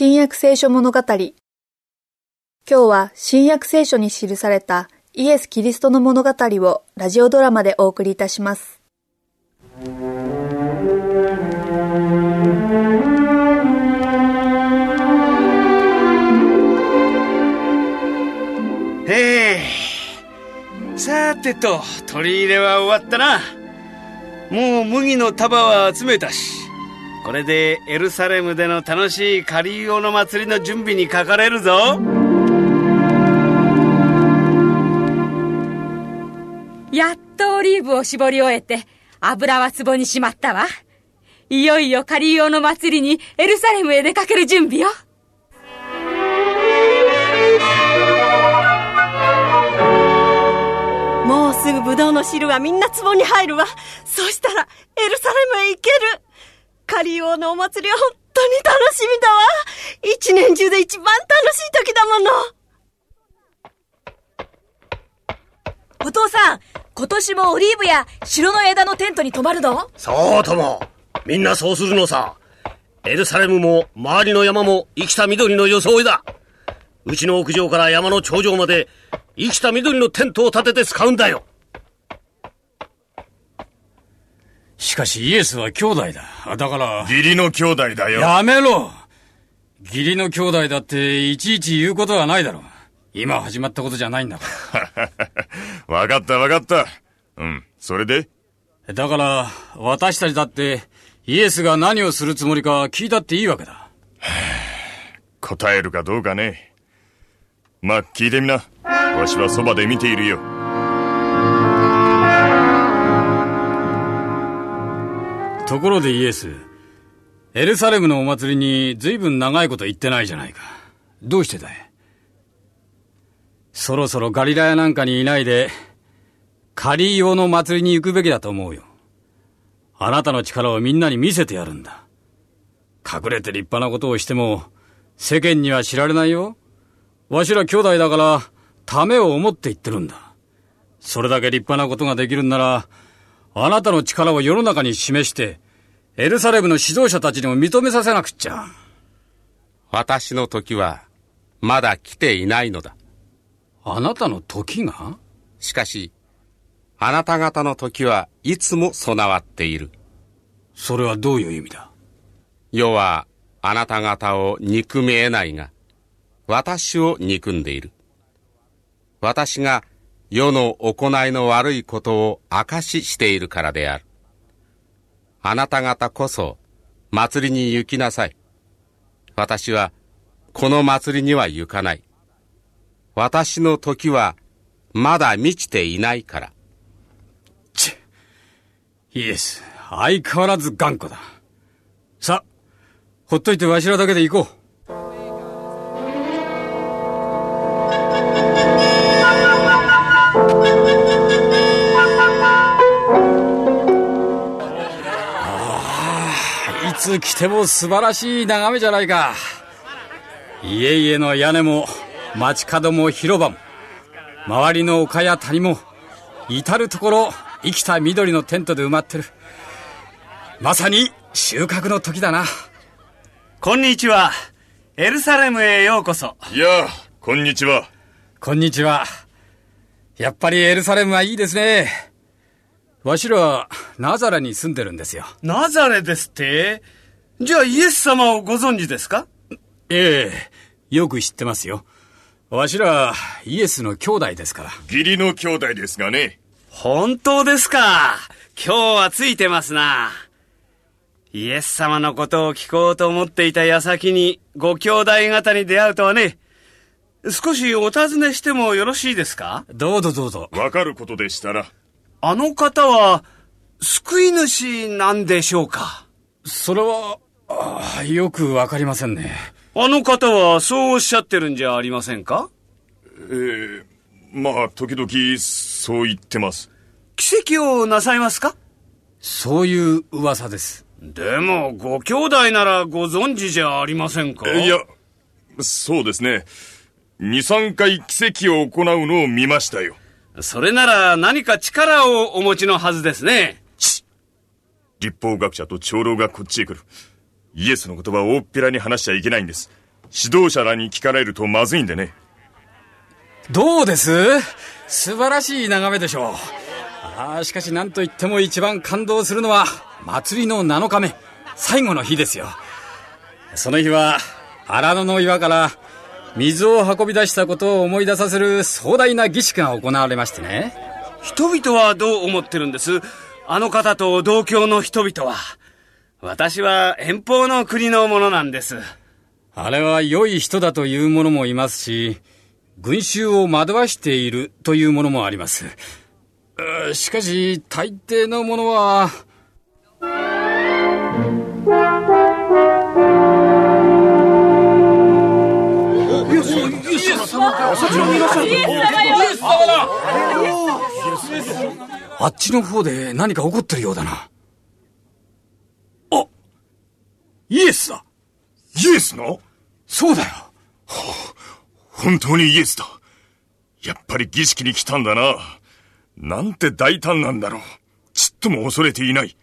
新約聖書物語。今日は新約聖書に記されたイエス・キリストの物語をラジオドラマでお送りいたします。へえ。さてと、取り入れは終わったな。もう麦の束は集めたし。これでエルサレムでの楽しいカリーオの祭りの準備にかかれるぞ。やっとオリーブを絞り終えて油は壺にしまったわ。いよいよカリーオの祭りにエルサレムへ出かける準備よ。もうすぐブドウの汁はみんな壺に入るわ。そしたらエルサレムへ行けるカリオのお祭りは本当に楽しみだわ。一年中で一番楽しい時だもの。お父さん、今年もオリーブや白の枝のテントに泊まるの？そうとも。みんなそうするのさ。エルサレムも周りの山も生きた緑の装いだ。うちの屋上から山の頂上まで生きた緑のテントを立てて使うんだよ。しかしイエスは兄弟だ。だから。義理の兄弟だよ。やめろ義理の兄弟だっていちいち言うことはないだろう。今始まったことじゃないんだから。わかったわかった。うん、それで？だから、私たちだってイエスが何をするつもりか聞いたっていいわけだ。答えるかどうかね。まあ、聞いてみな。わしはそばで見ているよ。ところでイエス、エルサレムのお祭りに随分長いこと言ってないじゃないか。どうしてだい？そろそろガリラヤなんかにいないで、カリーオの祭りに行くべきだと思うよ。あなたの力をみんなに見せてやるんだ。隠れて立派なことをしても、世間には知られないよ。わしら兄弟だから、ためを思って言ってるんだ。それだけ立派なことができるんなら、あなたの力を世の中に示して、エルサレムの指導者たちにも認めさせなくっちゃ。私の時は、まだ来ていないのだ。あなたの時が？しかし、あなた方の時はいつも備わっている。それはどういう意味だ？世はあなた方を憎めえないが、私を憎んでいる。私が世の行いの悪いことを証ししているからである。あなた方こそ祭りに行きなさい。私はこの祭りには行かない。私の時はまだ満ちていないから。ちイエス、相変わらず頑固だ。さ、ほっといてわしらだけで行こう。つ来ても素晴らしい眺めじゃないか。家々の屋根も、街角も広場も、周りの丘や谷も、至るところ生きた緑のテントで埋まってる。まさに収穫の時だな。こんにちは。エルサレムへようこそ。いやこんにちは。こんにちは。やっぱりエルサレムはいいですね。わしらはナザレに住んでるんですよ。ナザレですって？じゃあイエス様をご存知ですか？ええ、よく知ってますよ。わしら、イエスの兄弟ですから。義理の兄弟ですがね。本当ですか？今日はついてますな。イエス様のことを聞こうと思っていた矢先に、ご兄弟方に出会うとはね。少しお尋ねしてもよろしいですか？どうぞどうぞ。わかることでしたら。あの方は、救い主なんでしょうか？それは、ああ、よくわかりませんね。あの方はそうおっしゃってるんじゃありませんか？ええー、まあ、時々、そう言ってます。奇跡をなさいますか？そういう噂です。でも、ご兄弟ならご存知じゃありませんか？いや、そうですね。二、三回奇跡を行うのを見ましたよ。それなら何か力をお持ちのはずですね。立法学者と長老がこっちへ来る。イエスの言葉を大っぴらに話しちゃいけないんです。指導者らに聞かれるとまずいんでね。どうです？素晴らしい眺めでしょう。ああ、しかし何と言っても一番感動するのは、祭りの7日目、最後の日ですよ。その日は、荒野の岩から水を運び出したことを思い出させる壮大な儀式が行われましてね。人々はどう思ってるんです？あの方と同郷の人々は。私は遠方の国のものなんです。あれは良い人だという者もいますし、群衆を惑わしているというものもあります。しかし、大抵のものは、あっちの方で何か起こってるようだな。あイエスだイエスの？そうだよ。はあ、本当にイエスだ。やっぱり儀式に来たんだな。なんて大胆なんだろう。ちっとも恐れていない。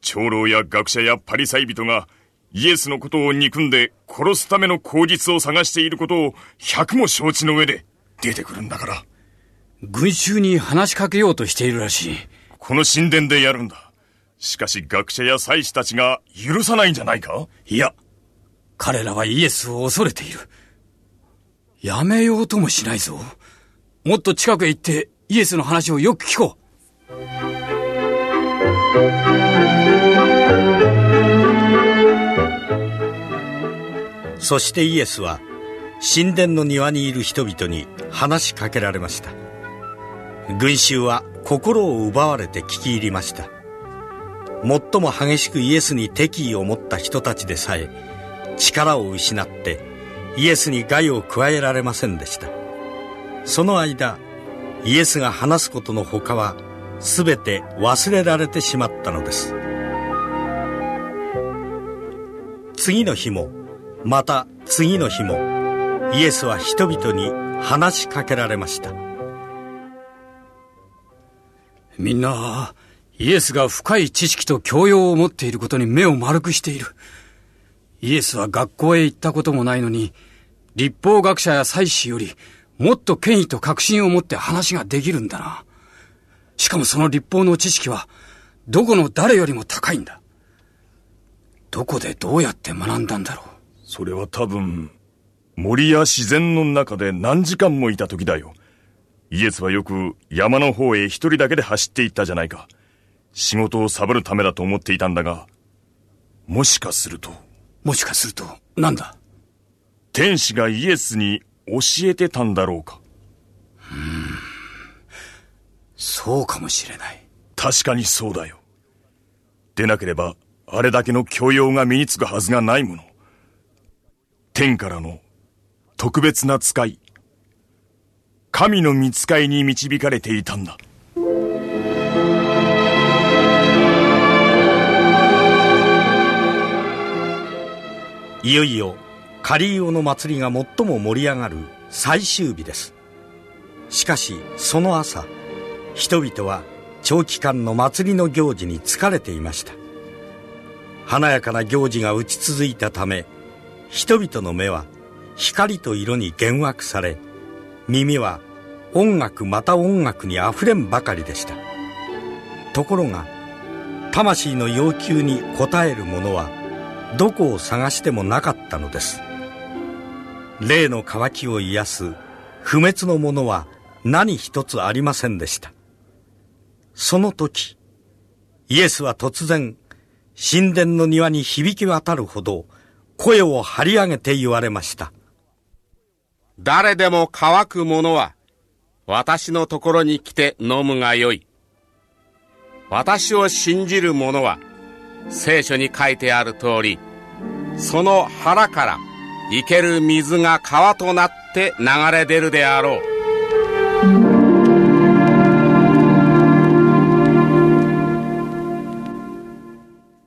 長老や学者やパリサイ人がイエスのことを憎んで殺すための口実を探していることを百も承知の上で出てくるんだから。群衆に話しかけようとしているらしい。この神殿でやるんだ。しかし学者や祭司たちが許さないんじゃないか？いや、彼らはイエスを恐れている。やめようともしないぞ。もっと近くへ行ってイエスの話をよく聞こう。そしてイエスは神殿の庭にいる人々に話しかけられました群衆は心を奪われて聞き入りました最も激しくイエスに敵意を持った人たちでさえ力を失ってイエスに害を加えられませんでした。その間イエスが話すことの他は全て忘れられてしまったのです。次の日もまた次の日もイエスは人々に話しかけられました。みんなイエスが深い知識と教養を持っていることに目を丸くしているイエスは学校へ行ったこともないのに立法学者や祭司よりもっと権威と確信を持って話ができるんだなしかもその立法の知識はどこの誰よりも高いんだどこでどうやって学んだんだろうそれは多分、森や自然の中で何時間もいた時だよ。イエスはよく山の方へ一人だけで走っていったじゃないか。仕事をサボるためだと思っていたんだが、もしかすると。もしかすると、なんだ？天使がイエスに教えてたんだろうか。うん。そうかもしれない。確かにそうだよ。でなければ、あれだけの教養が身につくはずがないもの。天からの特別な使い、神の見使いに導かれていたんだ。いよいよカリーオの祭りが最も盛り上がる最終日です。しかしその朝人々は長期間の祭りの行事に疲れていました。華やかな行事が打ち続いたため人々の目は光と色に幻惑され耳は音楽また音楽にあふれんばかりでした。ところが魂の要求に応えるものはどこを探してもなかったのです霊の渇きを癒す不滅のものは何一つありませんでしたその時イエスは突然神殿の庭に響き渡るほど声を張り上げて言われました。誰でも乾く者は、私のところに来て飲むがよい。私を信じる者は、聖書に書いてある通り、その腹から生ける水が川となって流れ出るであろう。